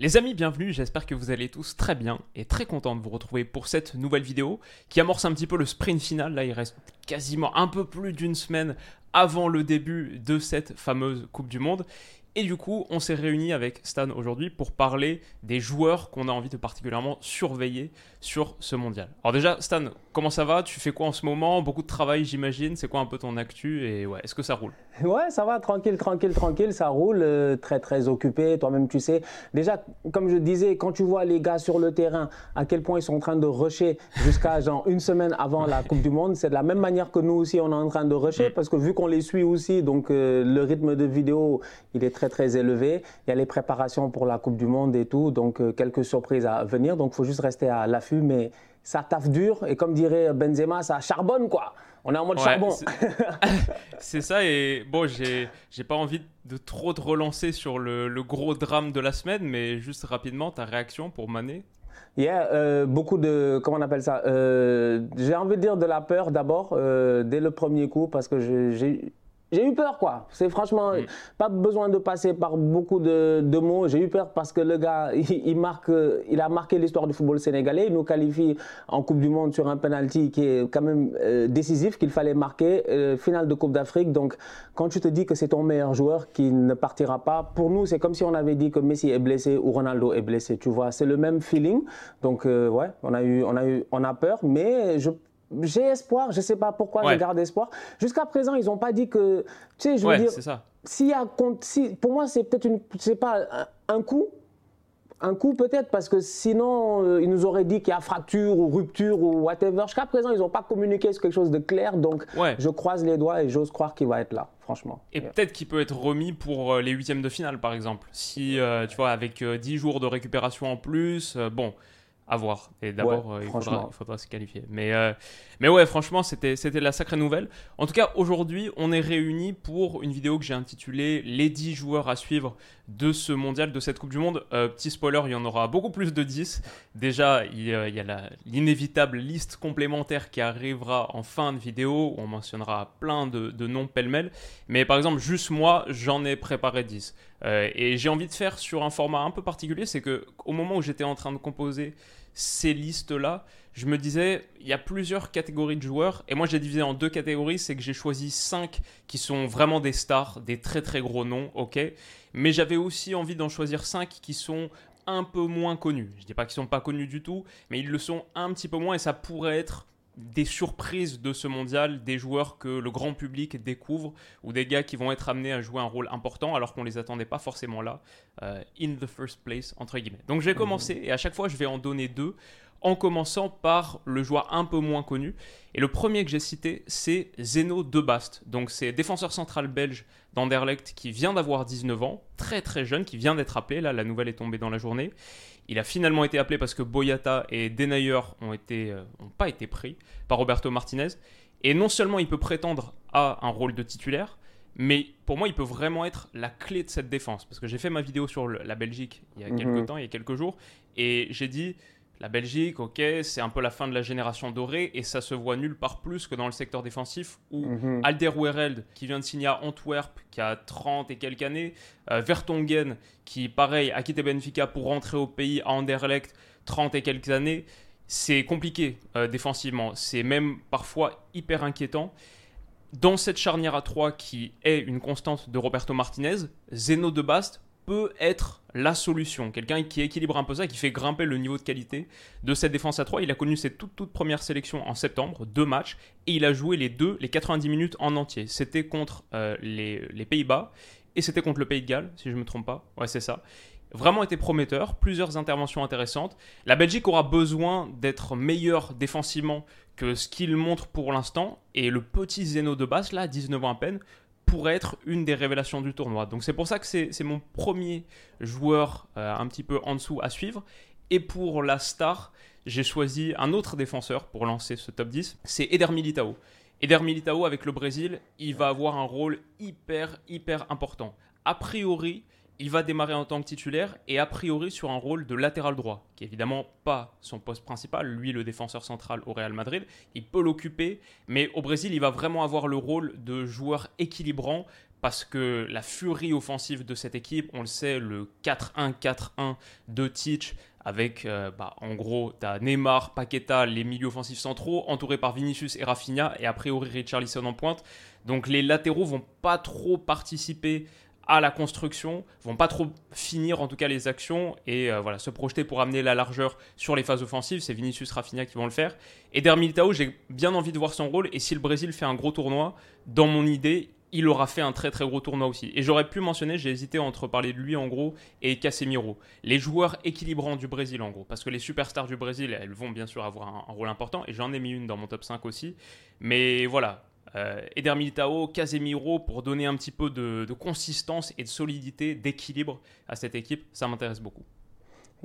Les amis, bienvenue, j'espère que vous allez tous très bien et très content de vous retrouver pour cette nouvelle vidéo qui amorce un petit peu le sprint final. Là, il reste quasiment un peu plus d'une semaine avant le début de cette fameuse Coupe du Monde. Et du coup, on s'est réunis avec Stan aujourd'hui pour parler des joueurs qu'on a envie de particulièrement surveiller sur ce mondial. Alors déjà, Stan, comment ça va? Tu fais quoi en ce moment? Beaucoup de travail, j'imagine. C'est quoi un peu ton actu? Et ouais, est-ce que ça roule? Ouais, ça va, tranquille, tranquille, tranquille, ça roule, euh, très, très occupé. Toi-même, tu sais. Déjà, comme je disais, quand tu vois les gars sur le terrain, à quel point ils sont en train de rusher jusqu'à genre une semaine avant la Coupe du Monde, c'est de la même manière que nous aussi, on est en train de rusher, mm. parce que vu qu'on les suit aussi, donc euh, le rythme de vidéo, il est très, très élevé. Il y a les préparations pour la Coupe du Monde et tout, donc euh, quelques surprises à venir. Donc, il faut juste rester à l'affût, mais ça taffe dur et comme dirait Benzema, ça charbonne quoi. On est en mode charbon. C'est ça et bon, j'ai j'ai pas envie de trop te relancer sur le, le, gros drame de la semaine, mais juste rapidement ta réaction pour Mané? Yeah, euh, beaucoup de comment on appelle ça? Euh, j'ai envie de dire de la peur d'abord euh, dès le premier coup parce que j'ai j'ai eu peur, quoi. C'est franchement, mm. pas besoin de passer par beaucoup de, de mots. J'ai eu peur parce que le gars, il, marque, il a marqué l'histoire du football sénégalais. Il nous qualifie en Coupe du Monde sur un penalty qui est quand même euh, décisif, qu'il fallait marquer. Euh, finale de Coupe d'Afrique. Donc, quand tu te dis que c'est ton meilleur joueur qui ne partira pas, pour nous, c'est comme si on avait dit que Messi est blessé ou Ronaldo est blessé. Tu vois, c'est le même feeling. Donc, euh, ouais, on a eu, on a eu, on a peur, mais je j'ai espoir, je ne sais pas pourquoi je garde espoir. Jusqu'à présent, ils n'ont pas dit que. Tu sais, je veux dire. Ça. y a, si, pour moi, c'est peut-être une. C'est pas un, coup. Un coup peut-être parce que sinon euh, ils nous auraient dit qu'il y a fracture ou rupture ou whatever. Jusqu'à présent ils n'ont pas communiqué sur quelque chose de clair donc je croise les doigts et j'ose croire qu'il va être là franchement. Et peut-être qu'il peut être remis pour euh, les huitièmes de finale par exemple. Si euh, tu vois avec 10 jours de récupération en plus, bon à voir. Et d'abord, euh, il, faudra, se qualifier. Mais, euh, mais ouais, franchement, c'était, la sacrée nouvelle. En tout cas, aujourd'hui, on est réunis pour une vidéo que j'ai intitulée Les 10 joueurs à suivre de ce mondial, de cette Coupe du Monde. Euh, petit spoiler, il y en aura beaucoup plus de 10. Déjà, il, y a l'inévitable liste complémentaire qui arrivera en fin de vidéo, où on mentionnera plein de, de noms pêle-mêle. Mais par exemple, juste moi, j'en ai préparé 10. Euh, et j'ai envie de faire sur un format un peu particulier, c'est que au moment où j'étais en train de composer ces listes-là, je me disais, il y a plusieurs catégories de joueurs, et moi j'ai divisé en deux catégories, c'est que j'ai choisi cinq qui sont vraiment des stars, des très très gros noms, ok, mais j'avais aussi envie d'en choisir cinq qui sont un peu moins connus. Je dis pas qu'ils sont pas connus du tout, mais ils le sont un petit peu moins, et ça pourrait être des surprises de ce mondial, des joueurs que le grand public découvre ou des gars qui vont être amenés à jouer un rôle important alors qu'on les attendait pas forcément là, euh, in the first place, entre guillemets. Donc j'ai commencé et à chaque fois je vais en donner deux en commençant par le joueur un peu moins connu. Et le premier que j'ai cité, c'est Zeno De Bast. Donc c'est défenseur central belge d'Anderlecht qui vient d'avoir 19 ans, très très jeune, qui vient d'être appelé, là la nouvelle est tombée dans la journée. Il a finalement été appelé parce que Boyata et Denayer ont, été, euh, pas été pris par Roberto Martinez. Et non seulement il peut prétendre à un rôle de titulaire, mais pour moi, il peut vraiment être la clé de cette défense. Parce que j'ai fait ma vidéo sur la Belgique il y a quelques mhm. temps, il y a quelques jours, et j'ai dit la Belgique, ok, c'est un peu la fin de la génération dorée et ça se voit nulle part plus que dans le secteur défensif où mhm. Alderweireld, qui vient de signer à Antwerp, qui a 30 et quelques années, euh, Vertonghen, qui pareil a quitté Benfica pour rentrer au pays à Anderlecht, 30 et quelques années, c'est compliqué euh, défensivement, c'est même parfois hyper inquiétant. Dans cette charnière à 3 qui est une constante de Roberto Martinez, Zeno de Bast peut être la solution. Quelqu'un qui équilibre un peu ça, qui fait grimper le niveau de qualité de cette défense à 3. Il a connu ses toutes, toutes premières sélections en septembre, deux matchs, et il a joué les deux, les 90 minutes en entier. C'était contre euh, les, les Pays-Bas et c'était contre le Pays de Galles, si je ne me trompe pas. Ouais, c'est ça. Vraiment été prometteur, plusieurs interventions intéressantes. La Belgique aura besoin d'être meilleur défensivement que ce qu'il montre pour l'instant. Et le petit Zeno de base, là, 19 ans à peine, pourrait être une des révélations du tournoi. Donc c'est pour ça que c'est mon premier joueur euh, un petit peu en dessous à suivre. Et pour la star, j'ai choisi un autre défenseur pour lancer ce top 10, c'est Eder Militao. Eder Militao avec le Brésil, il va avoir un rôle hyper hyper important. A priori, il va démarrer en tant que titulaire et a priori sur un rôle de latéral droit, qui est évidemment pas son poste principal, lui le défenseur central au Real Madrid, il peut l'occuper, mais au Brésil il va vraiment avoir le rôle de joueur équilibrant parce que la furie offensive de cette équipe, on le sait, le 4-1-4-1 de Teach, avec euh, bah, en gros, tu as Neymar, Paqueta, les milieux offensifs centraux, entourés par Vinicius et Rafinha, et a priori Richarlison en pointe. Donc les latéraux vont pas trop participer à la construction, vont pas trop finir en tout cas les actions et euh, voilà se projeter pour amener la largeur sur les phases offensives. C'est Vinicius Rafinha qui vont le faire. Et Militao, j'ai bien envie de voir son rôle. Et si le Brésil fait un gros tournoi, dans mon idée, il aura fait un très très gros tournoi aussi. Et j'aurais pu mentionner, j'ai hésité entre parler de lui en gros et Casemiro. Les joueurs équilibrants du Brésil en gros. Parce que les superstars du Brésil, elles vont bien sûr avoir un, un rôle important. Et j'en ai mis une dans mon top 5 aussi. Mais voilà, euh, Eder Militao, Casemiro, pour donner un petit peu de consistance et de solidité, d'équilibre à cette équipe, ça m'intéresse beaucoup.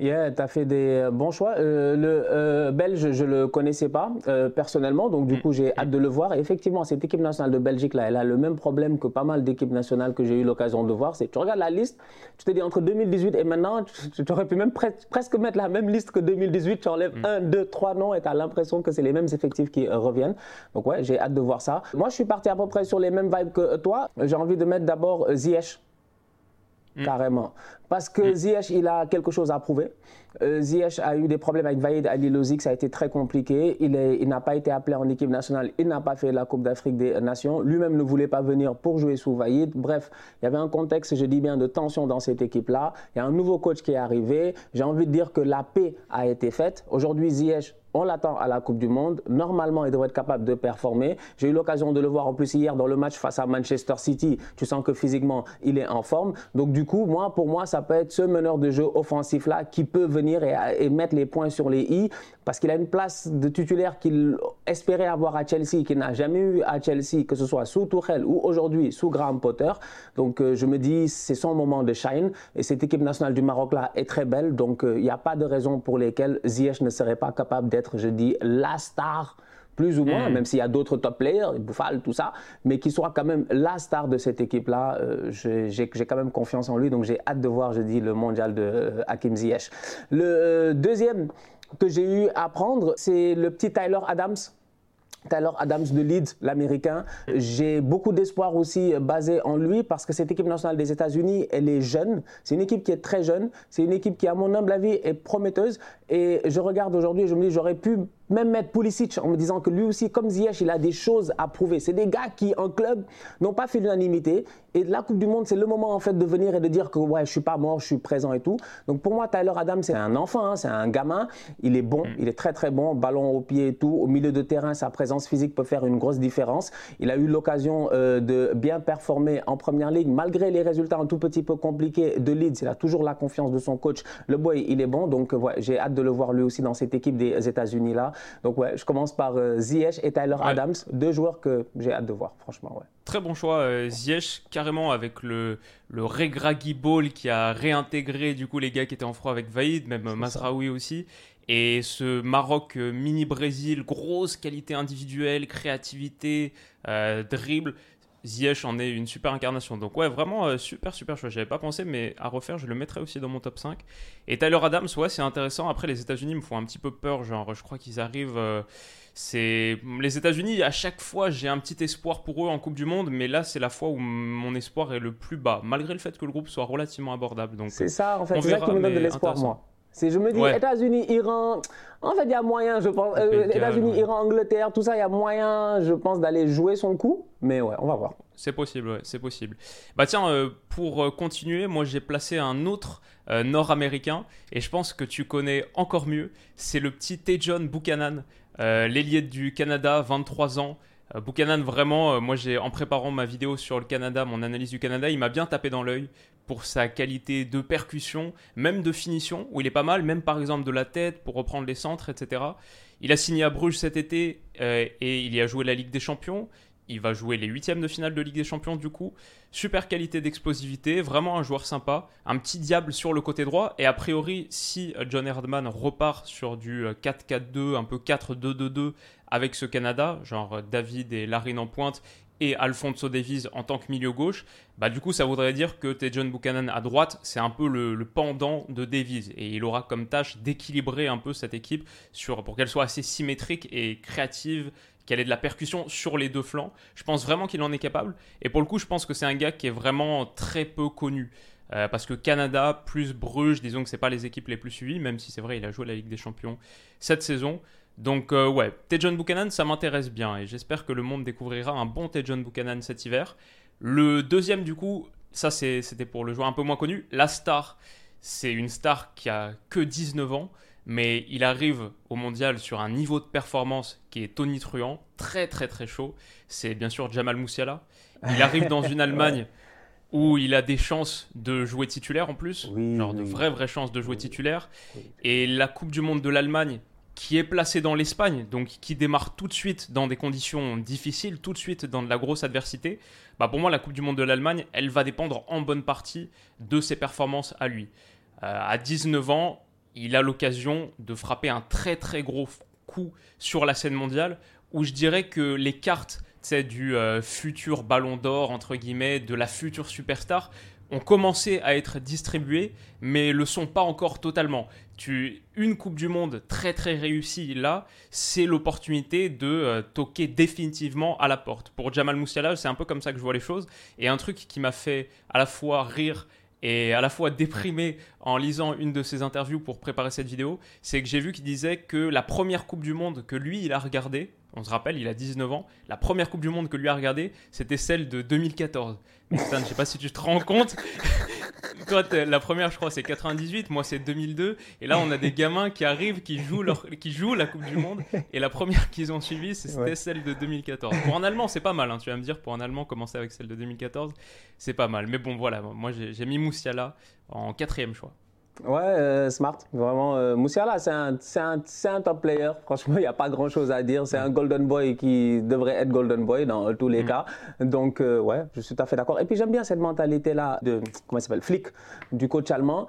Yeah, tu as fait des euh, bons choix. Euh, le euh, Belge, je ne le connaissais pas personnellement, donc du mm. coup, j'ai hâte de le voir. Et effectivement, cette équipe nationale de Belgique, là, elle a le même problème que pas mal d'équipes nationales que j'ai eu l'occasion de voir. C'est tu regardes la liste, tu te dis entre 2018 et maintenant, tu, aurais pu même presque mettre la même liste que 2018. Tu enlèves mm. un, deux, trois noms et tu as l'impression que c'est les mêmes effectifs qui reviennent. Donc, ouais, j'ai hâte de voir ça. Moi, je suis parti à peu près sur les mêmes vibes que toi. J'ai envie de mettre d'abord Ziyech. Mm. Carrément. Parce que mm. Ziyech, il a quelque chose à prouver. Euh, Ziyech a eu des problèmes avec Vaïd Ali Lozic, ça a été très compliqué. Il, il n'a pas été appelé en équipe nationale, il n'a pas fait la Coupe d'Afrique des Nations. Lui-même ne voulait pas venir pour jouer sous Vaïd. Bref, il y avait un contexte, je dis bien, de tension dans cette équipe-là. Il y a un nouveau coach qui est arrivé. J'ai envie de dire que la paix a été faite. Aujourd'hui, Ziyech on l'attend à la Coupe du Monde. Normalement, il devrait être capable de performer. J'ai eu l'occasion de le voir en plus hier dans le match face à Manchester City. Tu sens que physiquement, il est en forme. Donc, du coup, moi, pour moi, ça peut être ce meneur de jeu offensif-là qui peut venir et, mettre les points sur les i parce qu'il a une place de titulaire qu'il espérait avoir à Chelsea, qu'il n'a jamais eu à Chelsea, que ce soit sous Tuchel ou aujourd'hui sous Graham Potter. Donc, euh, je me dis, c'est son moment de shine. Et cette équipe nationale du Maroc-là est très belle. Donc, euh, il n'y a pas de raison pour lesquelles Ziyech ne serait pas capable d'être, je dis, la star plus ou moins, hmm. même s'il y a d'autres top players, Bouffal, tout ça, mais qui soit quand même la star de cette équipe-là. Euh, j'ai quand même confiance en lui, donc j'ai hâte de voir, je dis, le mondial de euh, Hakim Ziyech. Le euh, deuxième que j'ai eu à prendre, c'est le petit Tyler Adams. Tyler Adams de Leeds, l'américain. J'ai beaucoup d'espoir aussi basé en lui parce que cette équipe nationale des États-Unis, elle est jeune. C'est une équipe qui est très jeune. C'est une équipe qui, à mon humble avis, est prometteuse. Et je regarde aujourd'hui je me dis, j'aurais pu même mettre Pulisic en me disant que lui aussi, comme Ziyech, il a des choses à prouver. C'est des gars qui, en club, n'ont pas fait l'unanimité. Et la Coupe du Monde, c'est le moment en fait de venir et de dire que ouais, je suis pas mort, je suis présent et tout. Donc pour moi, Tyler Adams, c'est un enfant, hein, c'est un gamin. Il est bon, mm. il est très très bon, ballon au pied et tout. Au milieu de terrain, sa présence physique peut faire une grosse différence. Il a eu l'occasion euh, de bien performer en première ligue, malgré les résultats un tout petit peu compliqués de Leeds. Il a toujours la confiance de son coach. Le boy, il est bon. Donc ouais, j'ai hâte de le voir lui aussi dans cette équipe des États-Unis là. Donc ouais, je commence par euh, Ziyech et Tyler Adams, deux joueurs que j'ai hâte de voir, franchement. Ouais. Très bon choix, euh, Ziyech, carrément avec le, le Regragui Ball qui a réintégré du coup les gars qui étaient en froid avec Vaïd, même Masraoui aussi. Et ce Maroc euh, mini-Brésil, grosse qualité individuelle, créativité, dribble. Ziyech en est une super incarnation. Donc ouais, vraiment euh, super super choix. J'avais pas pensé, mais à refaire, je le mettrais aussi dans mon top 5. Et Tyler Adams, ouais, c'est intéressant. Après, les États-Unis me font un petit peu peur. Genre, je crois qu'ils arrivent. Euh, c'est les États-Unis. À chaque fois, j'ai un petit espoir pour eux en Coupe du Monde, mais là, c'est la fois où mon espoir est le plus bas, malgré le fait que le groupe soit relativement abordable. Donc c'est ça, en fait, c'est ça qui me donne de l'espoir, moi. C'est, je me dis, États-Unis, Iran, en fait, il y a moyen, je pense. Euh, États-Unis, Iran, Angleterre, tout ça, il y a moyen, je pense, d'aller jouer son coup. Mais ouais, on va voir. C'est possible, ouais, c'est possible. Bah tiens, euh, pour euh, continuer, moi j'ai placé un autre nord-américain et je pense que tu connais encore mieux. C'est le petit Tejon Buchanan, l'ailier du Canada, 23 ans. Buchanan, vraiment, moi j'ai en préparant ma vidéo sur le Canada, mon analyse du Canada, il m'a bien tapé dans l'œil pour sa qualité de percussion, même de finition, où il est pas mal, même par exemple de la tête pour reprendre les centres, etc. Il a signé à Bruges cet été euh, et il y a joué la Ligue des Champions. Il va jouer les huitièmes de finale de Ligue des Champions du coup. Super qualité d'explosivité, vraiment un joueur sympa. Un petit diable sur le côté droit. Et a priori, si John Herdman repart sur du 4-4-2, un peu 4-2-2-2 avec ce Canada, genre David et Larine en pointe, et Alfonso Davies en tant que milieu gauche, bah du coup ça voudrait dire que John Buchanan à droite, c'est un peu le, pendant de Davies et il aura comme tâche d'équilibrer un peu cette équipe sur, pour qu'elle soit assez symétrique et créative, qu'elle ait de la percussion sur les deux flancs. Je pense vraiment qu'il en est capable et pour le coup je pense que c'est un gars qui est vraiment très peu connu. Euh, parce que Canada plus Bruges, disons que c'est pas les équipes les plus suivies, même si c'est vrai il a joué la Ligue des Champions cette saison. Donc euh, ouais, Tejon Buchanan, ça m'intéresse bien et j'espère que le monde découvrira un bon Tejon Buchanan cet hiver. Le deuxième du coup, ça c'était pour le joueur un peu moins connu. La star, c'est une star qui a que 19 ans, mais il arrive au mondial sur un niveau de performance qui est tonitruant, très très très chaud. C'est bien sûr Jamal Moussiala. Il arrive dans une Allemagne où il a des chances de jouer titulaire en plus, genre de vraies vraies chances de jouer titulaire. Et la Coupe du Monde de l'Allemagne, qui est placé dans l'Espagne, donc qui démarre tout de suite dans des conditions difficiles, tout de suite dans de la grosse adversité, bah pour moi la Coupe du Monde de l'Allemagne, elle va dépendre en bonne partie de ses performances à lui. Euh, à 19 ans, il a l'occasion de frapper un très très gros coup sur la scène mondiale, où je dirais que les cartes du euh, futur ballon d'or, entre guillemets, de la future superstar, ont commencé à être distribués, mais le sont pas encore totalement. Tu, une Coupe du Monde très très réussie là, c'est l'opportunité de euh, toquer définitivement à la porte. Pour Jamal Moussiala, c'est un peu comme ça que je vois les choses. Et un truc qui m'a fait à la fois rire et à la fois déprimé en lisant une de ses interviews pour préparer cette vidéo, c'est que j'ai vu qu'il disait que la première Coupe du Monde que lui il a regardée, on se rappelle, il a 19 ans. La première Coupe du Monde que lui a regardée, c'était celle de 2014. Putain, je sais pas si tu te rends compte. Toi, la première, je crois, c'est 98. Moi, c'est 2002. Et là, on a des gamins qui arrivent, qui jouent, leur, qui jouent la Coupe du Monde. Et la première qu'ils ont suivie, c'était celle de 2014. Pour un Allemand, c'est pas mal. Hein. Tu vas me dire, pour un Allemand, commencer avec celle de 2014, c'est pas mal. Mais bon, voilà. Moi, j'ai mis Moussiala en quatrième choix. Ouais, euh, smart, vraiment. Euh, Moussiala, c'est un, un, top player. Franchement, il n'y a pas grand chose à dire. C'est un golden boy qui devrait être golden boy dans tous les mm. cas. Donc, euh, ouais, je suis tout à fait d'accord. Et puis, j'aime bien cette mentalité-là de, comment il s'appelle, flic, du coach allemand.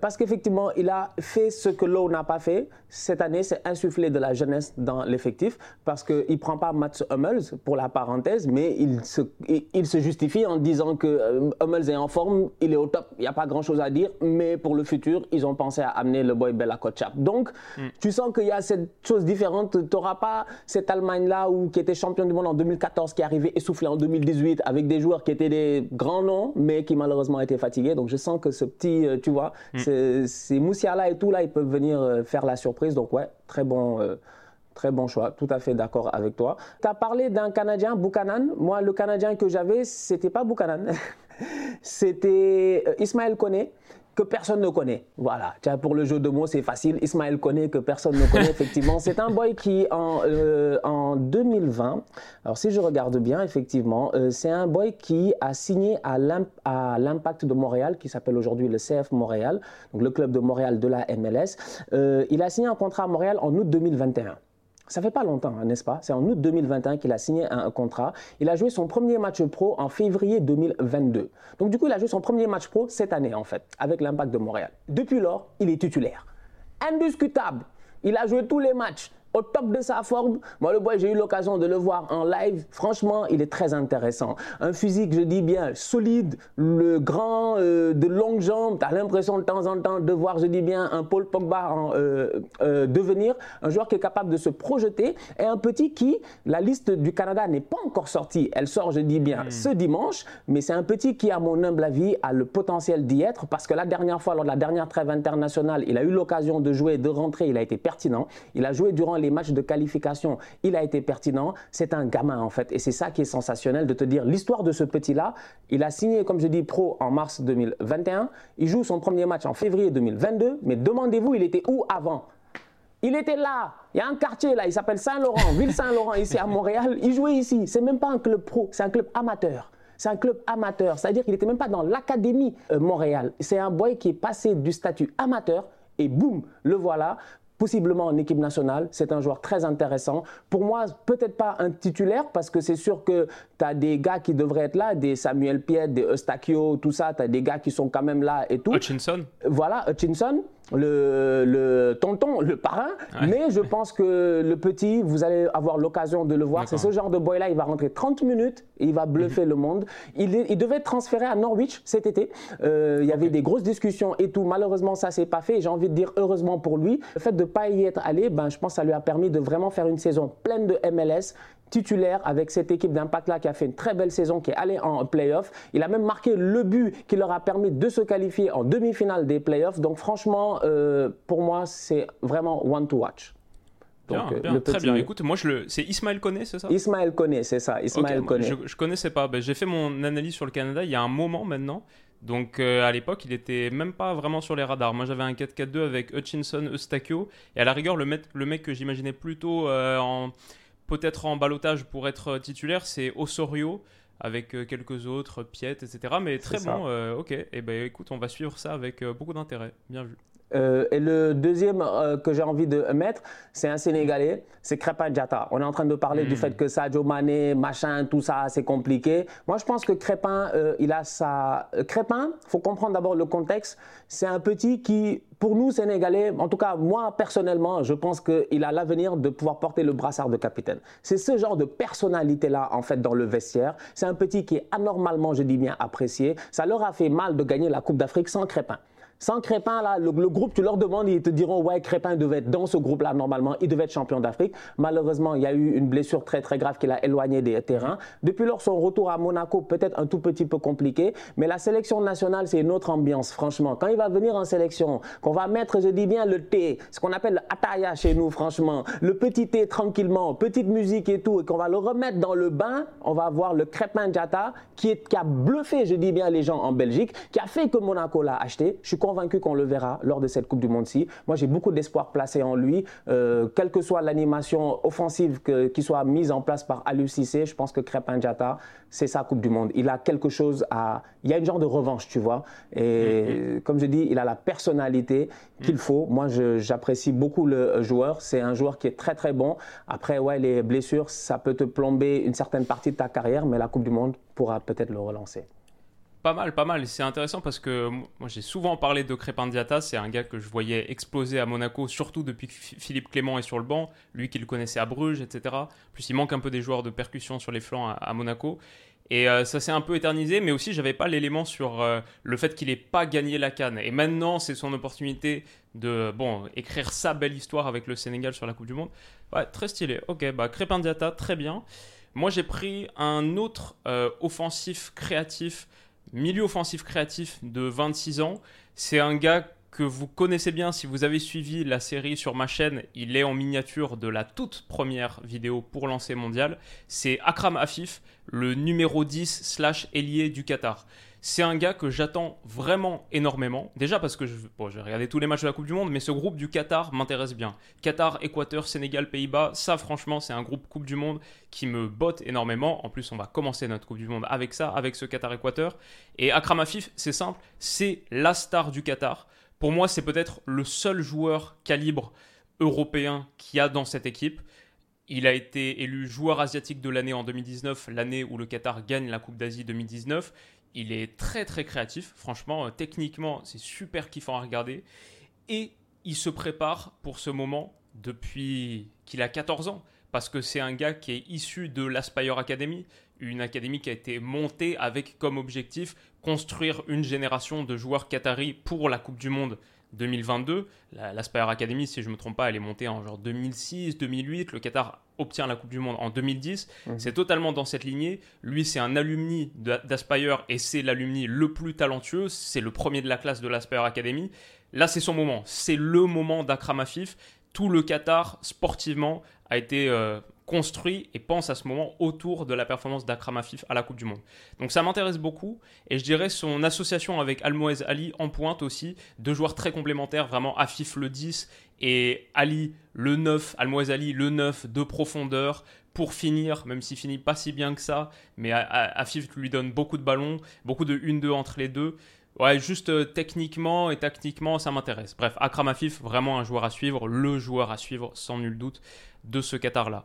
parce qu'effectivement, il a fait ce que Lowe n'a pas fait. Cette année, c'est insuffler de la jeunesse dans l'effectif. Parce qu'il ne prend pas Mats Hummels, pour la parenthèse, mais il se, il, se justifie en disant que Hummels est en forme, il est au top, il n'y a pas grand chose à dire. Mais pour le futur, ils ont pensé à amener le boy Bella Kotchap. Donc, mm. tu sens qu'il y a cette chose différente. Tu n'auras pas cette Allemagne-là qui était champion du monde en 2014, qui est arrivé essoufflé en 2018 avec des joueurs qui étaient des grands noms, mais qui malheureusement étaient fatigués. Donc, je sens que ce petit, euh, tu vois, mm. ces Moussiala et tout, là, ils peuvent venir euh, faire la surprise. Donc, ouais, très bon. Euh, très bon choix, tout à fait d'accord avec toi. Tu as parlé d'un Canadien, Buchanan. Moi, le Canadien que j'avais, c'était pas Buchanan. c'était Ismaël Koné que personne ne connaît. Voilà, Tiens, pour le jeu de mots, c'est facile. Ismaël connaît que personne ne connaît, effectivement. C'est un boy qui, en, euh, en 2020, alors si je regarde bien, effectivement, euh, c'est un boy qui a signé à l'Impact de Montréal, qui s'appelle aujourd'hui le CF Montréal, donc le club de Montréal de la MLS. Euh, il a signé un contrat à Montréal en août 2021. Ça fait pas longtemps, n'est-ce pas? C'est en août 2021 qu'il a signé un, contrat. Il a joué son premier match pro en février 2022. Donc du coup, il a joué son premier match pro cette année en fait, avec l'Impact de Montréal. Depuis lors, il est titulaire. Indiscutable. Il a joué tous les matchs au top de sa forme. Moi, le boy, j'ai eu l'occasion de le voir en live. Franchement, il est très intéressant. Un physique, je dis bien, solide, le grand, euh, de longues jambes. Tu as l'impression de temps en temps de voir, je dis bien, un Paul Pogba en, euh, euh, devenir. Un joueur qui est capable de se projeter. Et un petit qui, la liste du Canada n'est pas encore sortie. Elle sort, je dis bien, hmm. ce dimanche. Mais c'est un petit qui, à mon humble avis, a le potentiel d'y être. Parce que la dernière fois, lors de la dernière trêve internationale, il a eu l'occasion de jouer, de rentrer. Il a été pertinent. Il a joué durant les matchs de qualification, il a été pertinent. C'est un gamin en fait. Et c'est ça qui est sensationnel de te dire l'histoire de ce petit-là. Il a signé, comme je dis, pro en mars 2021. Il joue son premier match en février 2022. Mais demandez-vous, il était où avant? Il était là. Il y a un quartier là, il s'appelle Saint-Laurent, ville Saint-Laurent, ici à Montréal. Il jouait ici. C'est même pas un club pro, c'est un club amateur. C'est un club amateur. C'est-à-dire qu'il n'était même pas dans l'académie euh, Montréal. C'est un boy qui est passé du statut amateur et boum, le voilà possiblement en équipe nationale. C'est un joueur très intéressant. Pour moi, peut-être pas un titulaire parce que c'est sûr que tu as des gars qui devraient être là, des Samuel Piet, des Eustachio, tout ça. Tu as des gars qui sont quand même là et tout. Hutchinson. Voilà, Hutchinson le, le, tonton, le parrain. Mais je pense que le petit, vous allez avoir l'occasion de le voir. C'est ce genre de boy-là, il va rentrer 30 minutes et il va bluffer mhm. le monde. Il, il, devait être transféré à Norwich cet été. Euh, il y avait des grosses discussions et tout. Malheureusement, ça s'est pas fait. J'ai envie de dire heureusement pour lui. Le fait de ne pas y être allé, ben, je pense que ça lui a permis de vraiment faire une saison pleine de MLS titulaire avec cette équipe d'impact-là qui a fait une très belle saison, qui est allée en playoff. Il a même marqué le but qui leur a permis de se qualifier en demi-finale des playoffs. Donc franchement, euh, pour moi, c'est vraiment one to watch. Donc, bien, euh, très bien. Écoute, moi, je le... c'est Ismaël Koné, c'est ça? Ismaël Koné, c'est ça. Ismaël Je, je, connaissais pas. Ben, j'ai fait mon analyse sur le Canada il y a un moment maintenant. Donc euh, à l'époque, il était même pas vraiment sur les radars. Moi, j'avais un 4-4-2 avec Hutchinson, Eustachio, et à la rigueur, le mec, le mec que j'imaginais plutôt en peut-être en balotage pour être titulaire, c'est Osorio avec euh, quelques autres, Piet, etc. Mais très bon, euh, ok. Et eh ben écoute, on va suivre ça avec euh, beaucoup d'intérêt. Bien vu. Euh, et le deuxième euh, que j'ai envie de mettre, c'est un Sénégalais, c'est Crépin Diata. On est en train de parler du hmm. fait que Sadio Mané, machin, tout ça, c'est compliqué. Moi, je pense que Crépin, euh, il a sa... Crépin, faut comprendre d'abord le contexte. C'est un petit qui, pour nous, Sénégalais, en tout cas, moi, personnellement, je pense qu'il a l'avenir de pouvoir porter le brassard de capitaine. C'est ce genre de personnalité-là, en fait, dans le vestiaire. C'est un petit qui est anormalement, je dis bien, apprécié. Ça leur a fait mal de gagner la Coupe d'Afrique sans Crépin. Sans Crépin, là, le, groupe, tu leur demandes, ils te diront, ouais, Crépin devait être dans ce groupe-là normalement, il devait être champion d'Afrique. Malheureusement, il y a eu une blessure très très grave qui l'a éloigné des terrains. Depuis lors, son retour à Monaco, peut-être un tout petit peu compliqué, mais la sélection nationale, c'est une autre ambiance, franchement. Quand il va venir en sélection, qu'on va mettre, je dis bien, le thé, ce qu'on appelle le ataya chez nous, franchement, le petit thé tranquillement, petite musique et tout, et qu'on va le remettre dans le bain, on va voir le Crépin Diata qui, a bluffé, je dis bien, les gens en Belgique, qui a fait que Monaco l'a acheté. Je suis convaincu qu'on le verra lors de cette Coupe du Monde-ci. Moi, j'ai beaucoup d'espoir placé en lui. Euh, quelle que soit l'animation offensive qui soit mise en place par Aliou Cissé, je pense que Crépin Diata, c'est sa Coupe du Monde. Il a quelque chose à... Il y a une genre de revanche, tu vois. Et mm-hmm. comme je dis, il a la personnalité qu'il mm. faut. Moi, j'apprécie beaucoup le joueur. C'est un joueur qui est très, très bon. Après, ouais, les blessures, ça peut te plomber une certaine partie de ta carrière, mais la Coupe du Monde pourra peut-être le relancer. Pas mal, pas mal. C'est intéressant parce que moi j'ai souvent parlé de Crépin Diata. C'est un gars que je voyais exploser à Monaco, surtout depuis que Philippe Clément est sur le banc. Lui qui le connaissait à Bruges, etc. Plus il manque un peu des joueurs de percussion sur les flancs à, Monaco. Et euh, ça s'est un peu éternisé, mais aussi j'avais pas l'élément sur euh, le fait qu'il n'ait pas gagné la canne. Et maintenant, c'est son opportunité de bon écrire sa belle histoire avec le Sénégal sur la Coupe du Monde. Ouais, très stylé. Ok, bah Crépin Diata, très bien. Moi, j'ai pris un autre euh, offensif créatif milieu offensif créatif de 26 ans. C'est un gars que vous connaissez bien si vous avez suivi la série sur ma chaîne. Il est en miniature de la toute première vidéo pour lancer mondial. C'est Akram Afif, le numéro 10 slash ailier du Qatar. C'est un gars que j'attends vraiment énormément. Déjà parce que je, bon, j'ai tous les matchs de la Coupe du Monde, mais ce groupe du Qatar m'intéresse bien. Qatar, Équateur, Sénégal, Pays-Bas, ça franchement c'est un groupe Coupe du Monde qui me botte énormément. En plus on va commencer notre Coupe du Monde avec ça, avec ce Qatar-Équateur. Et Akram Afif, c'est simple, c'est la star du Qatar. Pour moi c'est peut-être le seul joueur calibre européen qu'il y a dans cette équipe. Il a été élu joueur asiatique de l'année en 2019, l'année où le Qatar gagne la Coupe d'Asie 2019. Il est très très créatif, franchement, euh, techniquement, c'est super kiffant à regarder. Et il se prépare pour ce moment depuis qu'il a 14 ans, parce que c'est un gars qui est issu de l'Aspire Academy, une académie qui a été montée avec comme objectif construire une génération de joueurs qataris pour la Coupe du Monde 2022. L'Aspire Academy, si je ne me trompe pas, elle est montée en genre 2006, 2008. Le Qatar obtient la Coupe du Monde en 2010. Mhm. C'est totalement dans cette lignée. Lui, c'est un alumni d'Aspire et c'est l'alumni le plus talentueux. C'est le premier de la classe de l'Aspire Academy. Là, c'est son moment. C'est le moment d'Akram Afif. Tout le Qatar, sportivement, a été euh, construit et pense à ce moment autour de la performance d'Akram Afif à la Coupe du Monde. Donc ça m'intéresse beaucoup et je dirais son association avec Almoez Ali en pointe aussi, deux joueurs très complémentaires, vraiment Afif le 10 et Ali le 9, Almoez Ali le 9 de profondeur pour finir, même s'il finit pas si bien que ça, mais Afif lui donne beaucoup de ballons, beaucoup de 1-2 entre les deux. Ouais, juste euh, techniquement et tactiquement, ça m'intéresse. Bref, Akram Afif, vraiment un joueur à suivre, le joueur à suivre, sans nul doute, de ce Qatar-là.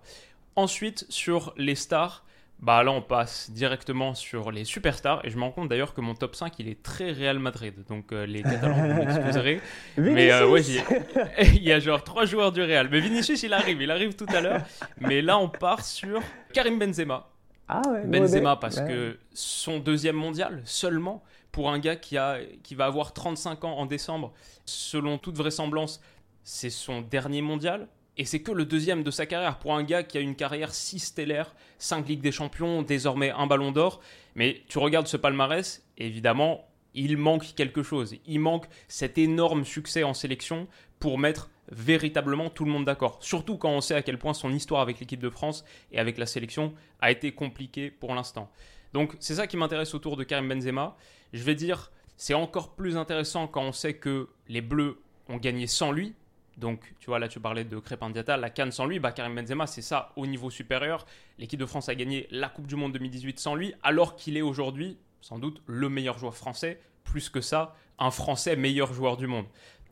Ensuite, sur les stars, bah là on passe directement sur les superstars. Et je me rends compte d'ailleurs que mon top 5 il est très Real Madrid. Donc euh, les Catalans vous m'excuserez. Mais euh, ouais il y a genre trois joueurs du Real. Mais Vinicius il arrive. Il arrive tout à l'heure. Mais là on part sur Karim Benzema. Ah ouais, Benzema parce que son deuxième mondial seulement pour un gars qui, a, qui va avoir 35 ans en décembre selon toute vraisemblance c'est son dernier mondial et c'est que le deuxième de sa carrière pour un gars qui a une carrière si stellaire, 5 Ligues des Champions, désormais un Ballon d'Or. Mais tu regardes ce palmarès, évidemment, il manque quelque chose. Il manque cet énorme succès en sélection pour mettre véritablement tout le monde d'accord. Surtout quand on sait à quel point son histoire avec l'équipe de France et avec la sélection a été compliquée pour l'instant. Donc c'est ça qui m'intéresse autour de Karim Benzema. Je vais dire, c'est encore plus intéressant quand on sait que les Bleus ont gagné sans lui, donc, tu vois, là, tu parlais de Crépin Diata, la Cannes sans lui, bah, Karim Benzema, c'est ça au niveau supérieur. L'équipe de France a gagné la Coupe du Monde 2018 sans lui, alors qu'il est aujourd'hui, sans doute, le meilleur joueur français. Plus que ça, un Français meilleur joueur du monde.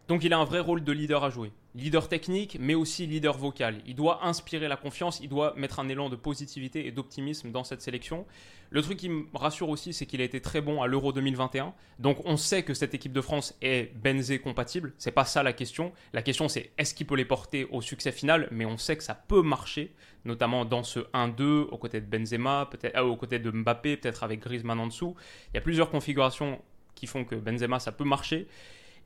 Donc il a un vrai rôle de leader à jouer. Leader technique, mais aussi leader vocal. Il doit inspirer la confiance, il doit mettre un élan de positivité et d'optimisme dans cette sélection. Le truc qui me rassure aussi, c'est qu'il a été très bon à l'Euro 2021. Donc on sait que cette équipe de France est Benzé compatible. C'est pas ça la question. La question c'est est-ce qu'il peut les porter au succès final? Mais on sait que ça peut marcher, notamment dans ce 1-2 aux côtés de Benzema, peut-être euh, aux côtés de Mbappé, peut-être avec Griezmann en dessous. Il y a plusieurs configurations qui font que Benzema ça peut marcher.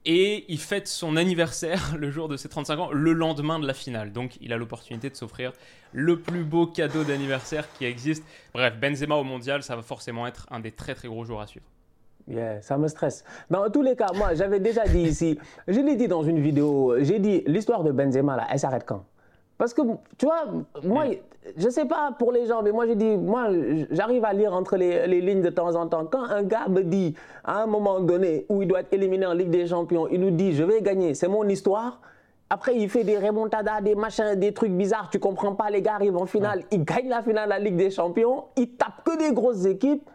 Et il fête son anniversaire le jour de ses 35 ans, le lendemain de la finale. Donc il a l'opportunité de s'offrir le plus beau cadeau d'anniversaire qui existe. Bref, Benzema au mondial, ça va forcément être un des très très gros jours à suivre. Yeah, ça me stresse. Dans tous les cas, moi j'avais déjà dit ici, je l'ai dit dans une vidéo, j'ai dit l'histoire de Benzema là, elle s'arrête quand? Parce que, tu vois, moi, je sais pas pour les gens, mais moi, je dis, moi, j'arrive à lire entre les, lignes de temps en temps. Quand un gars me dit, à un moment donné, où il doit être éliminé en Ligue des Champions, il nous dit, je vais gagner, c'est mon histoire. Après, il fait des remontadas, des machins, des trucs bizarres. Tu comprends pas, les gars arrivent en finale. Il gagne la finale de la Ligue des Champions. Il tape que des grosses équipes.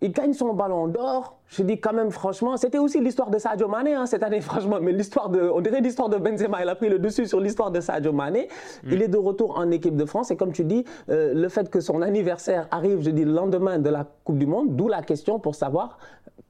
Il gagne son ballon d'or. Je dis quand même, franchement, c'était aussi l'histoire de Sadio Mané hein, cette année, franchement. Mais l'histoire de, on dirait l'histoire de Benzema, il a pris le dessus sur l'histoire de Sadio Mané. Mm. Il est de retour en équipe de France. Et comme tu dis, euh, le fait que son anniversaire arrive, je dis, le lendemain de la Coupe du Monde, d'où la question pour savoir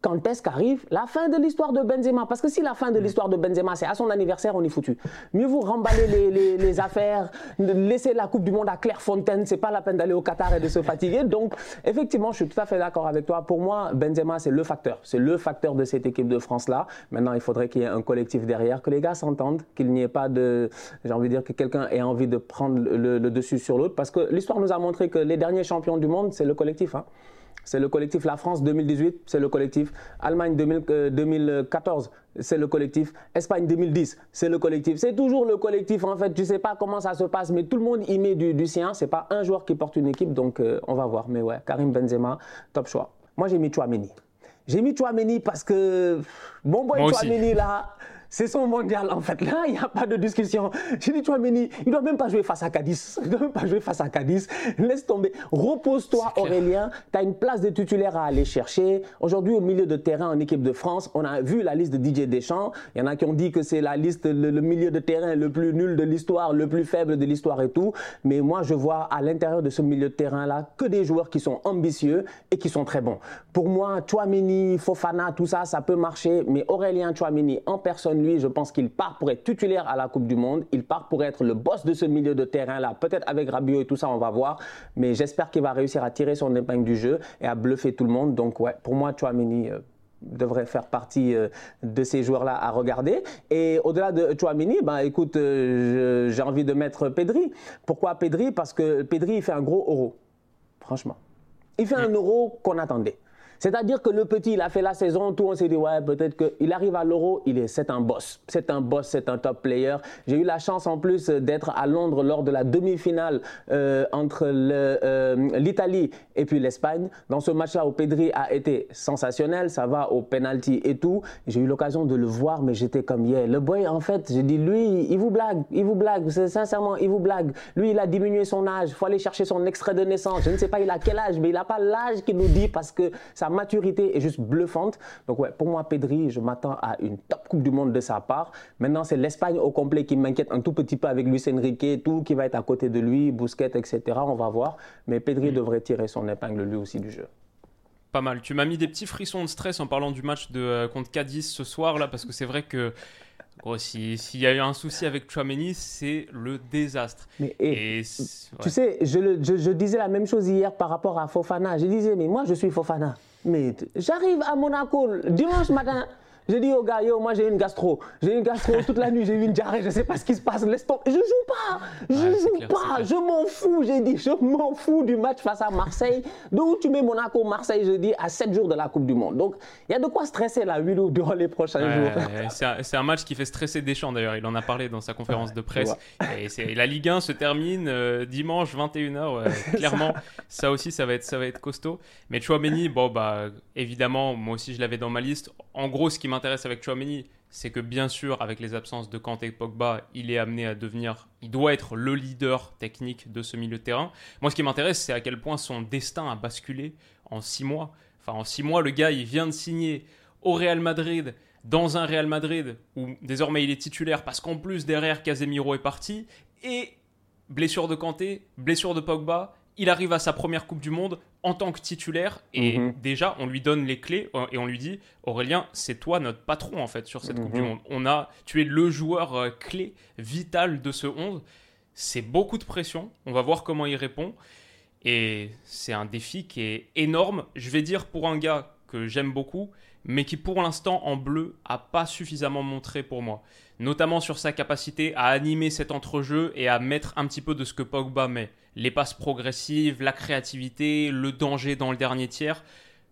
quand est-ce qu'arrive la fin de l'histoire de Benzema Parce que si la fin de l'histoire de Benzema, c'est à son anniversaire, on est foutu. Mieux vous remballer les, les, affaires, laisser la Coupe du Monde à Clairefontaine, c'est pas la peine d'aller au Qatar et de se fatiguer. Donc, effectivement, je suis tout à fait d'accord avec toi. Pour moi, Benzema, c'est le facteur. C'est le facteur de cette équipe de France-là. Maintenant, il faudrait qu'il y ait un collectif derrière, que les gars s'entendent, qu'il n'y ait pas de. J'ai envie de dire que quelqu'un ait envie de prendre le, le dessus sur l'autre. Parce que l'histoire nous a montré que les derniers champions du monde, c'est le collectif. Hein c'est le collectif La France 2018, c'est le collectif Allemagne 2014, euh, c'est le collectif Espagne 2010, c'est le collectif. C'est toujours le collectif en fait. Tu sais pas comment ça se passe, mais tout le monde y met du, du sien. C'est pas un joueur qui porte une équipe, donc euh, on va voir. Mais ouais, Karim Benzema, top choix. Moi j'ai mis Chouameni. J'ai mis Chouameni parce que bon boy Chouameni là. C'est son mondial, en fait. Là, il n'y a pas de discussion. J'ai dit, Chouameni, il ne doit même pas jouer face à Cadiz. Il ne doit même pas jouer face à Cadiz. Laisse tomber. Repose-toi, Aurélien. Tu as une place de titulaire à aller chercher. Aujourd'hui, au milieu de terrain en équipe de France, on a vu la liste de Didier Deschamps. Il y en a qui ont dit que c'est la liste, le, milieu de terrain le plus nul de l'histoire, le plus faible de l'histoire et tout. Mais moi, je vois à l'intérieur de ce milieu de terrain-là que des joueurs qui sont ambitieux et qui sont très bons. Pour moi, Chouameni, Fofana, tout ça, ça peut marcher. Mais Aurélien Chouameni, en personne, lui, je pense qu'il part pour être titulaire à la Coupe du Monde. Il part pour être le boss de ce milieu de terrain-là. Peut-être avec Rabiot et tout ça, on va voir. Mais j'espère qu'il va réussir à tirer son épingle du jeu et à bluffer tout le monde. Donc, ouais, pour moi, Chouamini euh, devrait faire partie euh, de ces joueurs-là à regarder. Et au-delà de Chouamini, ben, écoute, euh, j'ai envie de mettre Pedri. Pourquoi Pedri? Parce que Pedri, il fait un gros euro. Franchement. Il fait un euro qu'on attendait. C'est-à-dire que le petit, il a fait la saison, tout on s'est dit, ouais, peut-être qu'il arrive à l'Euro, il est, c'est un boss. C'est un boss, c'est un top player. J'ai eu la chance en plus d'être à Londres lors de la demi-finale euh, entre euh, l'Italie et puis l'Espagne. Dans ce match-là, où Pedri a été sensationnel, ça va au penalty et tout. J'ai eu l'occasion de le voir, mais j'étais comme, yeah. Le boy, en fait, j'ai dit, lui, il vous blague, il vous blague, sincèrement, il vous blague. Lui, il a diminué son âge, il faut aller chercher son extrait de naissance. Je ne sais pas, il a quel âge, mais il n'a pas l'âge qu'il nous dit parce que ça sa maturité est juste bluffante. Donc ouais, pour moi, Pedri, je m'attends à une top Coupe du Monde de sa part. Maintenant, c'est l'Espagne au complet qui m'inquiète un tout petit peu avec Luis Enrique et tout, qui va être à côté de lui, Busquets, etc. On va voir. Mais Pedri mm. devrait tirer son épingle lui aussi du jeu. Pas mal. Tu m'as mis des petits frissons de stress en parlant du match de, euh, contre Cadiz ce soir, là, parce que c'est vrai que s'il y a eu un souci avec Chouameni, c'est le désastre. Mais, et, Tu sais, je, je, disais la même chose hier par rapport à Fofana. Je disais, mais moi, je suis Fofana. J'arrive à Monaco dimanche matin. J'ai dit au gars, yo, moi j'ai une gastro. J'ai une gastro toute la nuit, j'ai eu une diarrhée, je sais pas ce qui se passe. Laisse Je joue pas. Je joue pas. Je m'en fous, j'ai dit. Je m'en fous du match face à Marseille. D'où tu mets Monaco, Marseille, je dis, à 7 jours de la Coupe du Monde. Donc, il y a de quoi stresser là, Willow, durant les prochains jours. C'est un, match qui fait stresser Deschamps d'ailleurs. Il en a parlé dans sa conférence de presse. Et la Ligue 1 se termine euh, dimanche 21h. clairement, ça aussi, ça va être, ça va être costaud. Mais Chouameni, bon, bah, évidemment, moi aussi, je l'avais dans ma liste. En gros, ce qui m'a m'intéresse avec Chouameni, c'est que bien sûr, avec les absences de Kanté et Pogba, il est amené à devenir, il doit être le leader technique de ce milieu de terrain. Moi, ce qui m'intéresse, c'est à quel point son destin a basculé en six mois. Enfin, en six mois, le gars, il vient de signer au Real Madrid, dans un Real Madrid où désormais il est titulaire parce qu'en plus derrière Casemiro est parti et blessure de Kanté, blessure de Pogba, il arrive à sa première Coupe du Monde en tant que titulaire et mhm. déjà on lui donne les clés euh, et on lui dit Aurélien c'est toi notre patron en fait sur cette Coupe du mhm. Monde. On a tu es le joueur euh, clé vital de ce 11 c'est beaucoup de pression. On va voir comment il répond. Et c'est un défi qui est énorme. Je vais dire pour un gars que j'aime beaucoup mais qui pour l'instant en bleu a pas suffisamment montré pour moi notamment sur sa capacité à animer cet entrejeu et à mettre un petit peu de ce que Pogba met les passes progressives, la créativité, le danger dans le dernier tiers.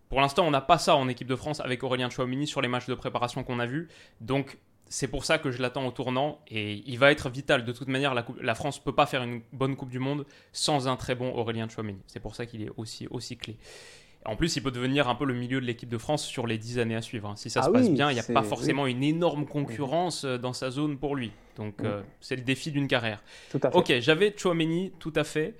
Pour l'instant, on n'a pas ça en équipe de France avec Aurélien Chouamini sur les matchs de préparation qu'on a vus. Donc, c'est pour ça que je l'attends au tournant et il va être vital. De toute manière, la, France ne peut pas faire une bonne Coupe du Monde sans un très bon Aurélien Chouamini. C'est pour ça qu'il est aussi, aussi clé. En plus, il peut devenir un peu le milieu de l'équipe de France sur les 10 années à suivre. Hein. Si ça se ah passe bien, il n'y a pas forcément une énorme concurrence euh, dans sa zone pour lui. Donc, euh, c'est le défi d'une carrière. Tout à fait. Ok, j'avais Chouameni, tout à fait.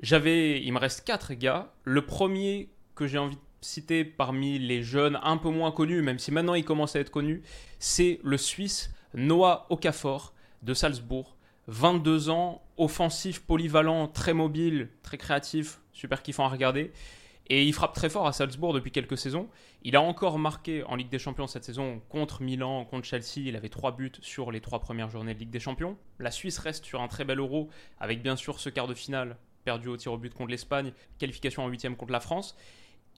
J'avais, il me reste 4 gars. Le premier que j'ai envie de citer parmi les jeunes un peu moins connus, même si maintenant il commence à être connu, c'est le Suisse Noah Okafor de Salzbourg. 22 ans, offensif, polyvalent, très mobile, très créatif, super kiffant à regarder. Et il frappe très fort à Salzbourg depuis quelques saisons. Il a encore marqué en Ligue des Champions cette saison contre Milan, contre Chelsea. Il avait trois buts sur les trois premières journées de Ligue des Champions. La Suisse reste sur un très bel euro, avec bien sûr ce quart de finale perdu au tir au but contre l'Espagne, qualification en huitième contre la France.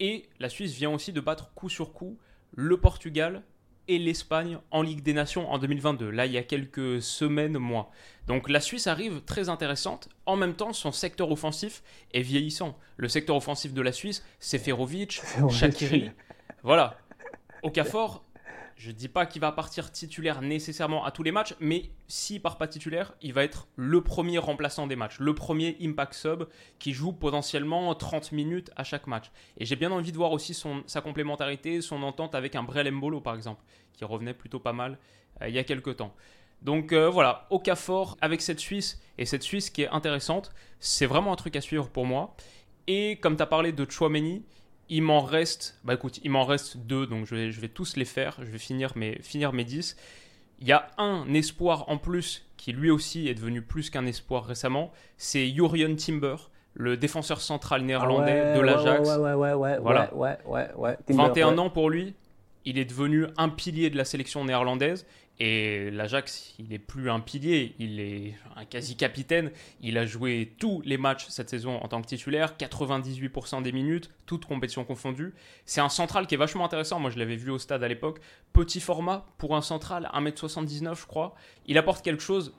Et la Suisse vient aussi de battre coup sur coup le Portugal et l'Espagne en Ligue des Nations en 2022. Là, il y a quelques semaines, mois. Donc la Suisse arrive très intéressante. En même temps, son secteur offensif est vieillissant. Le secteur offensif de la Suisse, c'est Ferovic, Shakiri. voilà. Okafor je ne dis pas qu'il va partir titulaire nécessairement à tous les matchs, mais s'il part pas titulaire, il va être le premier remplaçant des matchs, le premier impact sub qui joue potentiellement 30 minutes à chaque match. Et j'ai bien envie de voir aussi sa complémentarité, son entente avec un Brel Mbolo par exemple, qui revenait plutôt pas mal euh, il y a quelques temps. Donc euh, voilà, au cas fort avec cette Suisse, et cette Suisse qui est intéressante, c'est vraiment un truc à suivre pour moi. Et comme tu as parlé de Chouameni, il m'en reste, bah écoute, il m'en reste deux, donc je vais, je vais tous les faire. Je vais finir mes, finir mes 10. Il y a un espoir en plus qui lui aussi est devenu plus qu'un espoir récemment. C'est Jurian Timber, le défenseur central néerlandais ah de l'Ajax. Ouais, ouais, voilà. ouais, ouais, ouais, 21 ans pour lui. Il est devenu un pilier de la sélection néerlandaise et l'Ajax, il n'est plus un pilier, il est un quasi-capitaine. Il a joué tous les matchs cette saison en tant que titulaire, 98% des minutes, toutes compétitions confondues. C'est un central qui est vachement intéressant. Moi, je l'avais vu au stade à l'époque. Petit format pour un central, 1m79, je crois. Il apporte quelque chose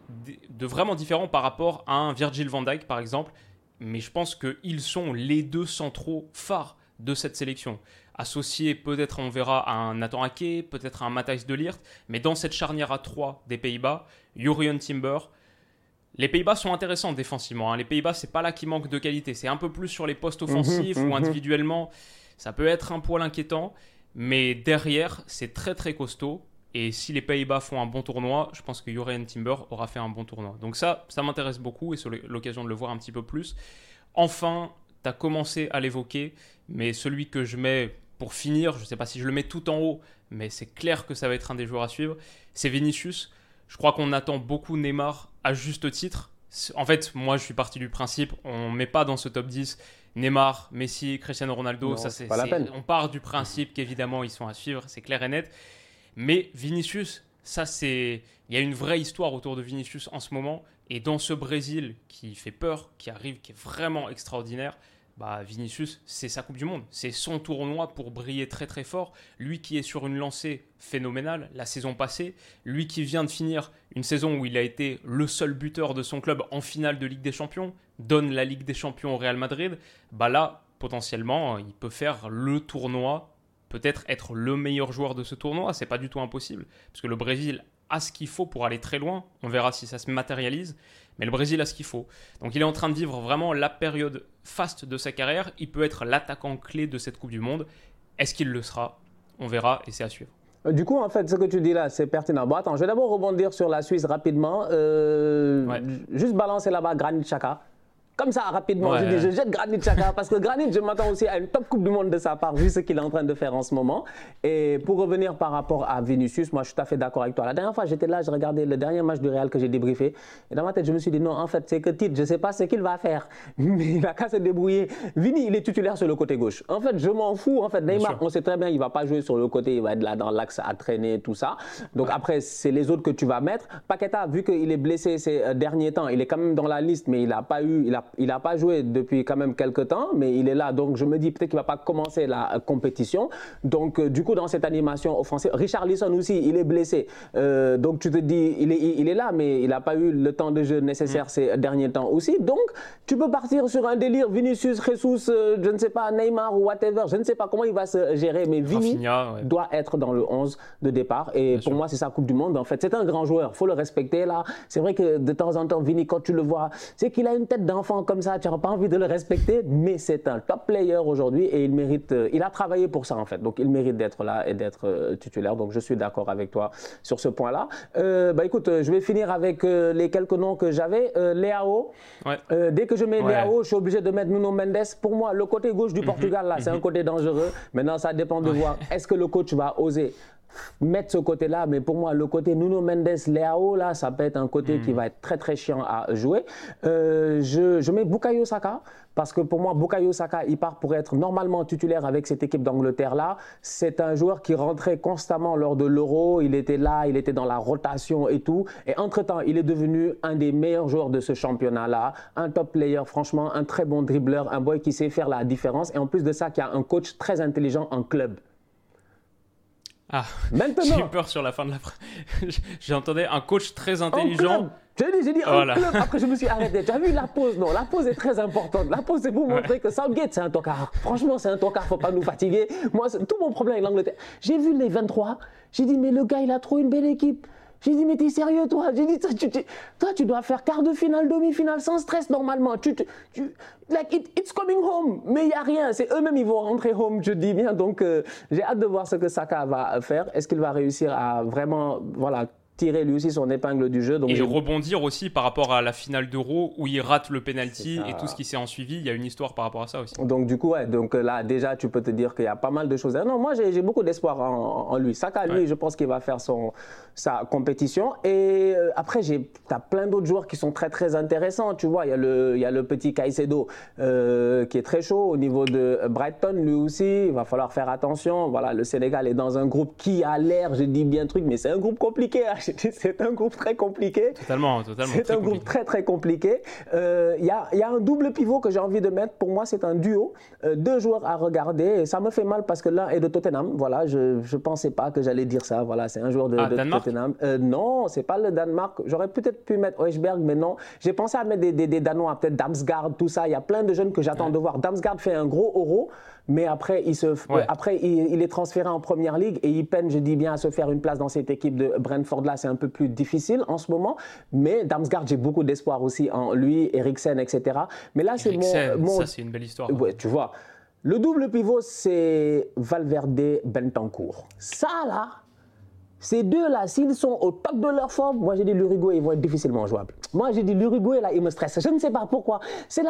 de vraiment différent par rapport à un Virgil van Dijk, par exemple. Mais je pense qu'ils sont les deux centraux phares de cette sélection associé peut-être, on verra, à un Nathan Ake, peut-être à un Matthijs de Liert, mais dans cette charnière à 3 des Pays-Bas, Jurian Timber, les Pays-Bas sont intéressants défensivement. Hein. Les Pays-Bas, c'est pas là qu'il manque de qualité. C'est un peu plus sur les postes mhm, offensifs ou mhm. individuellement. Ça peut être un poil inquiétant, mais derrière, c'est très très costaud. Et si les Pays-Bas font un bon tournoi, je pense que Jurian Timber aura fait un bon tournoi. Donc ça, ça m'intéresse beaucoup et c'est l'occasion de le voir un petit peu plus. Enfin, tu as commencé à l'évoquer, mais celui que je mets pour finir, je ne sais pas si je le mets tout en haut, mais c'est clair que ça va être un des joueurs à suivre, c'est Vinicius. Je crois qu'on attend beaucoup Neymar à juste titre. En fait, moi, je suis parti du principe, on ne met pas dans ce top 10 Neymar, Messi, Cristiano Ronaldo. ça, c'est, on part du principe qu'évidemment, ils sont à suivre, c'est clair et net. Mais Vinicius, ça, c'est. Il y a une vraie histoire autour de Vinicius en ce moment. Et dans ce Brésil qui fait peur, qui arrive, qui est vraiment extraordinaire, bah, Vinicius, c'est sa Coupe du Monde. C'est son tournoi pour briller très très fort. Lui qui est sur une lancée phénoménale la saison passée, lui qui vient de finir une saison où il a été le seul buteur de son club en finale de Ligue des Champions, donne la Ligue des Champions au Real Madrid, bah là, potentiellement, il peut faire le tournoi, peut-être être le meilleur joueur de ce tournoi. C'est pas du tout impossible, parce que le Brésil a ce qu'il faut pour aller très loin. On verra si ça se matérialise. Mais le Brésil a ce qu'il faut. Donc il est en train de vivre vraiment la période faste de sa carrière. Il peut être l'attaquant clé de cette Coupe du Monde. Est-ce qu'il le sera? On verra et c'est à suivre. Euh, du coup, en fait, ce que tu dis là, c'est pertinent. Bon, attends, je vais d'abord rebondir sur la Suisse rapidement. Euh, juste balancer là-bas Granit Xhaka. Comme ça, rapidement, je dis, je jette Granit Xhaka parce que Granit, je m'attends aussi à une top Coupe du Monde de sa part, vu ce qu'il est en train de faire en ce moment. Et pour revenir par rapport à Vinicius, moi, je suis tout à fait d'accord avec toi. La dernière fois, j'étais là, je regardais le dernier match du Real que j'ai débriefé. Et dans ma tête, je me suis dit, non, en fait, c'est que titre, je ne sais pas ce qu'il va faire. Mais il n'a qu'à se débrouiller. Vini, il est titulaire sur le côté gauche. En fait, je m'en fous. En fait, Neymar, on sait très bien, il ne va pas jouer sur le côté, il va être là dans l'axe à traîner, tout ça. Donc après, c'est les autres que tu vas mettre. Paqueta, vu qu'il est blessé ces euh, derniers temps, il est quand même dans la liste, mais il n'a pas eu, il a, il a pas joué depuis quand même quelques temps, mais il est là. Donc je me dis peut-être qu'il ne va pas commencer la euh, compétition. Donc euh, du coup, dans cette animation offensive, Richard Lisson aussi, il est blessé. Euh, donc tu te dis, il est, il est là, mais il n'a pas eu le temps de jeu nécessaire mm. ces derniers temps aussi. Donc tu peux partir sur un délire Vinicius, Jesus, je ne sais pas, Neymar ou whatever. Je ne sais pas comment il va se gérer, mais Vini doit être dans le 11 de départ. Et pour moi, c'est sa Coupe du Monde. En fait, c'est un grand joueur. faut le respecter là. C'est vrai que de temps en temps, Vini, quand tu le vois, c'est qu'il a une tête d'enfant comme ça. Tu n'as pas envie de le respecter, mais c'est un top player aujourd'hui et il mérite, euh, il a travaillé pour ça en fait, donc il mérite d'être là et d'être euh, titulaire. Donc je suis d'accord avec toi sur ce point-là. Euh, bah écoute, je vais finir avec les quelques noms que j'avais. Léao. dès que je mets Léao, je suis obligé de mettre Nuno Mendes. Pour moi, le côté gauche du mhm. Portugal là, c'est un mhm. côté dangereux. Maintenant, ça dépend de voir est-ce que le coach va oser mettre ce côté-là, mais pour moi, le côté Nuno Mendes, Léao, là, ça peut être un côté qui hmm. va être très très chiant à jouer. Euh, je, je, mets Bukayo Saka, parce que pour moi, Bukayo Saka, il part pour être normalement titulaire avec cette équipe d'Angleterre-là. C'est un joueur qui rentrait constamment lors de l'Euro, il était là, il était dans la rotation et tout. Et entre-temps, il est devenu un des meilleurs joueurs de ce championnat-là, un top player, franchement, un très bon dribbleur, un boy qui sait faire la différence. Et en plus de ça, qui a un coach très intelligent en club. Ah, Maintenant. J'ai eu peur sur la fin de la phrase. J'entendais un coach très intelligent. J'ai dit, j'ai dit club. Après, je me suis arrêté. Tu as vu la pause Non, la pause est très importante. La pause, c'est pour montrer que Southgate, c'est un tocard. Franchement, c'est un tocard. Faut pas nous fatiguer. Moi, tout mon problème avec l'Angleterre. J'ai vu les 23. J'ai dit, mais le gars, il a trop une belle équipe. J'ai dit, mais t'es sérieux, toi? J'ai dit, toi, tu dois faire quart de finale, demi-finale sans stress normalement. Tu, tu, like, it's coming home. Mais il n'y a rien. C'est eux-mêmes, ils vont rentrer home, je dis bien. Donc, euh, j'ai hâte de voir ce que Saka va faire. Est-ce qu'il va réussir à vraiment voilà, tirer lui aussi son épingle du jeu. Donc et rebondir aussi par rapport à la finale d'Euro où il rate le penalty et tout ce qui s'est en suivi. Il y a une histoire par rapport à ça aussi. Donc du coup, ouais, donc là déjà tu peux te dire qu'il y a pas mal de choses. Non, moi j'ai beaucoup d'espoir en, lui. Saka, lui, je pense qu'il va faire son, sa compétition. Et euh, après, tu as plein d'autres joueurs qui sont très très intéressants. Tu vois, il y a le, il y a le petit Caicedo euh, qui est très chaud au niveau de Brighton, lui aussi. Il va falloir faire attention. Voilà, le Sénégal est dans un groupe qui a l'air, je dis bien truc, mais c'est un groupe compliqué. Hein. C'est un groupe très compliqué. Totalement, totalement. C'est un groupe très très compliqué. Il euh, y, a, y, a, un double pivot que j'ai envie de mettre. Pour moi, c'est un duo. Euh, deux joueurs à regarder. Et ça me fait mal parce que l'un est de Tottenham. Voilà, je ne pensais pas que j'allais dire ça. Voilà, c'est un joueur de, ah, Tottenham. Euh, non, c'est pas le Danemark. J'aurais peut-être pu mettre Oeschberg, mais non. J'ai pensé à mettre des, des, Danois, peut-être Damsgaard, tout ça. Il y a plein de jeunes que j'attends de voir. Damsgaard fait un gros euro mais après, il, se, après il, est transféré en première ligue et il peine, je dis bien, à se faire une place dans cette équipe de Brentford là. C'est un peu plus difficile en ce moment. Mais Damsgaard, j'ai beaucoup d'espoir aussi en lui, Eriksen, etc. Mais là, c'est mon, Ça, c'est une belle histoire. Ouais, tu vois. Le double pivot, c'est Valverde Bentancourt. Ça, là, ces deux-là, s'ils sont au top de leur forme, moi j'ai dit l'Uruguay, ils vont être difficilement jouables. Moi j'ai dit l'Uruguay, là, il me stresse. Je ne sais pas pourquoi. C'est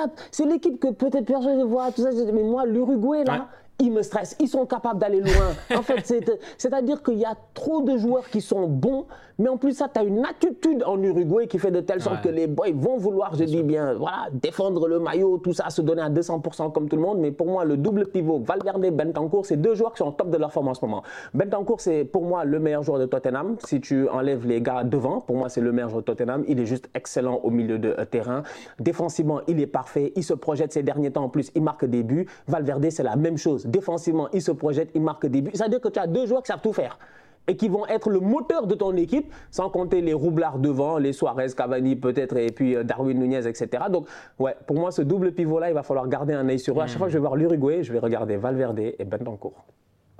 l'équipe que peut-être personne ne voit, tout ça. Mais moi, l'Uruguay, là, ils me stressent, ils sont capables d'aller loin. En fait, c'est-à-dire qu'il y a trop de joueurs qui sont bons, mais en plus ça, tu as une attitude en Uruguay qui fait de telle sorte que les boys vont vouloir, je dis bien, voilà, défendre le maillot, tout ça, se donner à 200% comme tout le monde. Mais pour moi, le double pivot, Valverde, Bentancourt, c'est deux joueurs qui sont au top de leur forme en ce moment. Bentancourt, c'est pour moi le meilleur joueur de Tottenham. Si tu enlèves les gars devant, pour moi, c'est le meilleur joueur de Tottenham. Il est juste excellent au milieu de euh, terrain. Défensivement, il est parfait. Il se projette ces derniers temps en plus. Il marque des buts. Valverde, c'est la même chose. Défensivement, il se projette, il marque des buts. C'est-à-dire que tu as deux joueurs qui savent tout faire et qui vont être le moteur de ton équipe, sans compter les roublards devant, les Suarez, Cavani peut-être, et puis euh, Darwin Nunez, etc. Donc, ouais, pour moi, ce double pivot-là, il va falloir garder un œil sur eux. À chaque fois que je vais voir l'Uruguay, je vais regarder Valverde et Bentancourt.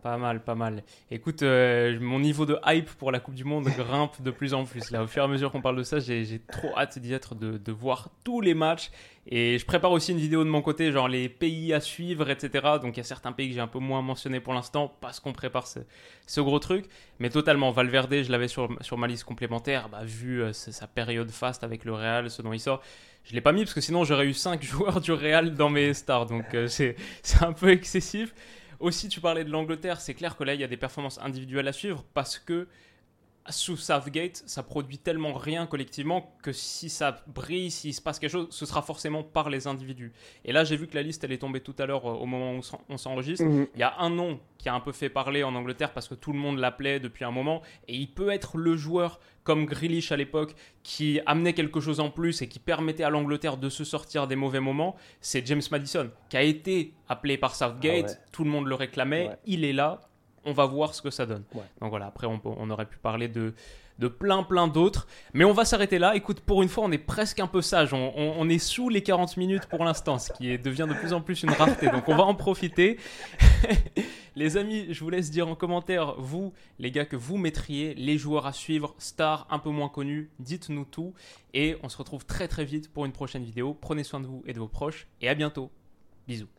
Pas mal, pas mal. Écoute, euh, mon niveau de hype pour la Coupe du Monde grimpe de plus en plus. Là, au fur et à mesure qu'on parle de ça, j'ai trop hâte d'y être, de, voir tous les matchs. Et je prépare aussi une vidéo de mon côté, genre les pays à suivre, etc. Donc il y a certains pays que j'ai un peu moins mentionné pour l'instant parce qu'on prépare ce, gros truc. Mais totalement, Valverde, je l'avais sur, sur ma liste complémentaire, bah, vu euh, sa période faste avec le Real, ce dont il sort. Je ne l'ai pas mis parce que sinon j'aurais eu 5 joueurs du Real dans mes stars. Donc euh, c'est un peu excessif. Aussi, tu parlais de l'Angleterre, c'est clair que là, il y a des performances individuelles à suivre parce que sous Southgate, ça produit tellement rien collectivement que si ça brille, s'il se passe quelque chose, ce sera forcément par les individus. Et là, j'ai vu que la liste, elle est tombée tout à l'heure euh, au moment où on s'enregistre. Mhm. Il y a un nom qui a un peu fait parler en Angleterre parce que tout le monde l'appelait depuis un moment. Et il peut être le joueur comme Grealish à l'époque, qui amenait quelque chose en plus et qui permettait à l'Angleterre de se sortir des mauvais moments, c'est James Madison, qui a été appelé par Southgate, ah tout le monde le réclamait, il est là, on va voir ce que ça donne. Donc voilà, après on, aurait pu parler de, de plein plein d'autres. Mais on va s'arrêter là. Écoute, pour une fois, on est presque un peu sage. On, est sous les 40 minutes pour l'instant, ce qui devient de plus en plus une rareté. Donc on va en profiter. les amis, je vous laisse dire en commentaire, vous, les gars, que vous mettriez, les joueurs à suivre, stars un peu moins connus. Dites-nous tout. Et on se retrouve très très vite pour une prochaine vidéo. Prenez soin de vous et de vos proches. Et à bientôt. Bisous.